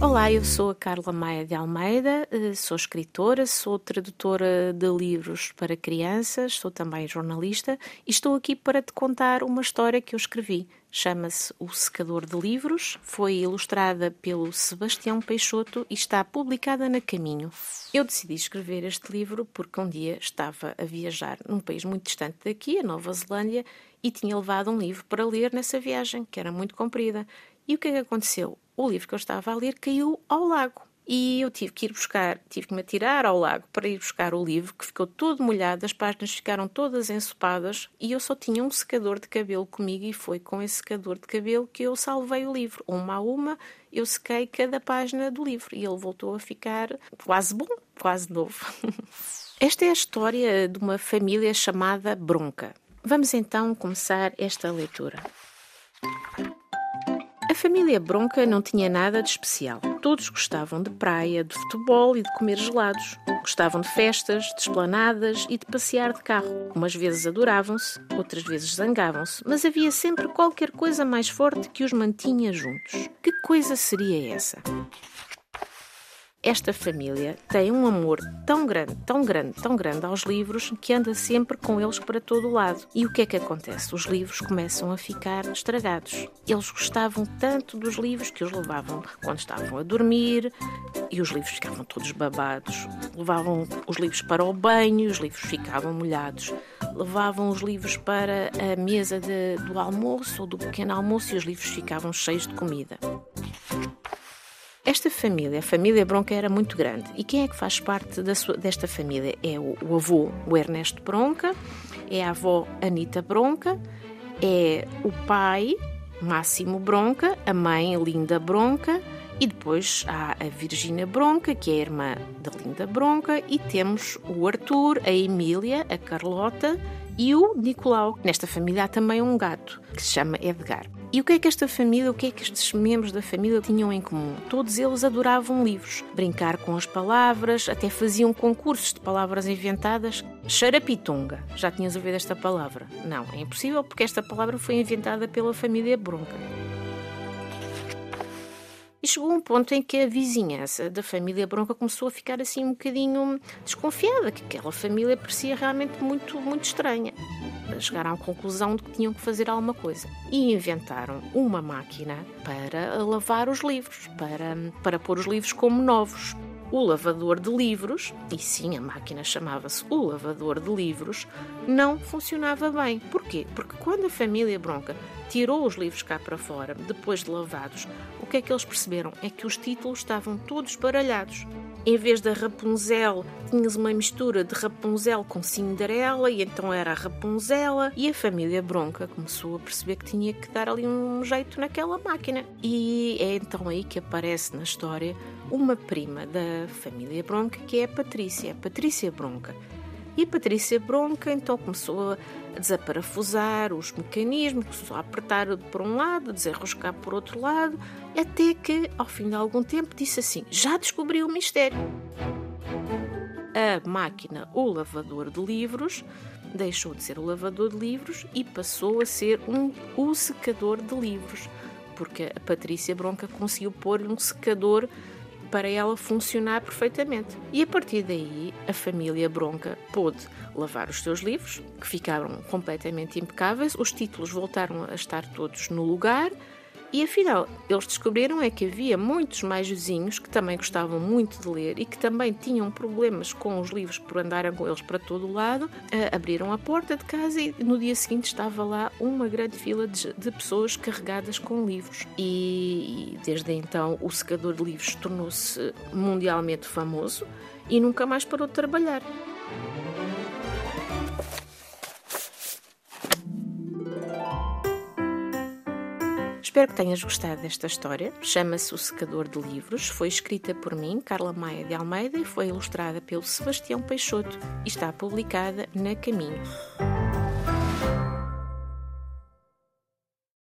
Olá, eu sou a Carla Maia de Almeida, eh, sou escritora, sou tradutora de livros para crianças, sou também jornalista e estou aqui para te contar uma história que eu escrevi. Chama-se O Secador de Livros, foi ilustrada pelo Sebastião Peixoto e está publicada na Caminho. Eu decidi escrever este livro porque um dia estava a viajar num país muito distante daqui, a Nova Zelândia, e tinha levado um livro para ler nessa viagem, que era muito comprida. E o que é que aconteceu? o livro que eu estava a ler caiu ao lago. E eu tive que ir buscar, tive que me atirar ao lago para ir buscar o livro, que ficou todo molhado, as páginas ficaram todas ensopadas e eu só tinha um secador de cabelo comigo e foi com esse secador de cabelo que eu salvei o livro. Uma a uma, eu sequei cada página do livro e ele voltou a ficar quase bom, quase novo. Esta é a história de uma família chamada Bronca. Vamos então começar esta leitura. A família Bronca não tinha nada de especial. Todos gostavam de praia, de futebol e de comer gelados. Gostavam de festas, de esplanadas e de passear de carro. Umas vezes adoravam-se, outras vezes zangavam-se, mas havia sempre qualquer coisa mais forte que os mantinha juntos. Que coisa seria essa? Esta família tem um amor tão grande, tão grande, tão grande aos livros que anda sempre com eles para todo o lado. E o que é que acontece? Os livros começam a ficar estragados. Eles gostavam tanto dos livros que os levavam quando estavam a dormir e os livros ficavam todos babados. Levavam os livros para o banho e os livros ficavam molhados. Levavam os livros para a mesa de, do almoço ou do pequeno almoço e os livros ficavam cheios de comida. Esta família, a família Bronca, era muito grande. E quem é que faz parte sua, desta família? É o, o, avô, o Ernesto Bronca, é a avó Anita Bronca, é o pai, Máximo Bronca, a mãe, Linda Bronca, e depois há a Virgínia Bronca, que é a irmã da Linda Bronca, e temos o Arthur, a Emília, a Carlota e o Nicolau. Nesta família há também um gato, que se chama Edgar. E o que é que esta família, o que é que estes membros da família tinham em comum? Todos eles adoravam livros, brincar com as palavras, até faziam concursos de palavras inventadas. Xarapitunga, já tinhas ouvido esta palavra? Não, é impossível porque esta palavra foi inventada pela família Bronca. E chegou um ponto em que a vizinhança da família Bronca começou a ficar assim um bocadinho desconfiada, que aquela família parecia realmente muito, muito estranha. Chegaram à conclusão de que tinham que fazer alguma coisa e inventaram uma máquina para lavar os livros, para, para pôr os livros como novos o lavador de livros, e sim, a máquina chamava-se o lavador de livros, não funcionava bem. Porquê? Porque quando a família Bronca tirou os livros cá para fora, depois de lavados, o que é que eles perceberam? É que os títulos estavam todos baralhados. Em vez da Rapunzel, tinhas uma mistura de Rapunzel com Cinderela, e então era a Rapunzela, e a família Bronca começou a perceber que tinha que dar ali um jeito naquela máquina. E é então aí que aparece na história uma prima da família Bronca, que é a Patrícia, a Patrícia Bronca. E Patrícia Bronca então começou a desaparafusar os mecanismos, começou a apertar por um lado, desenroscar por outro lado, até que, ao fim de algum tempo, disse assim: Já descobri o mistério. A máquina, o lavador de livros, deixou de ser o lavador de livros e passou a ser um, o secador de livros, porque a Patrícia Bronca conseguiu pôr-lhe um secador para ela funcionar perfeitamente. E a partir daí, a família Bronca pôde lavar os seus livros, que ficaram completamente impecáveis, os títulos voltaram a estar todos no lugar e afinal, eles descobriram é que havia muitos mais vizinhos que também gostavam muito de ler e que também tinham problemas com os livros por andarem com eles para todo o lado. Abriram a porta de casa e no dia seguinte estava lá uma grande fila de, de pessoas carregadas com livros. E, e desde então o secador de livros tornou-se mundialmente famoso e nunca mais parou de trabalhar. Espero que tenhas gostado desta história. Chama-se O Secador de Livros. Foi escrita por mim, Carla Maia de Almeida, e foi ilustrada pelo Sebastião Peixoto e está publicada na Caminho.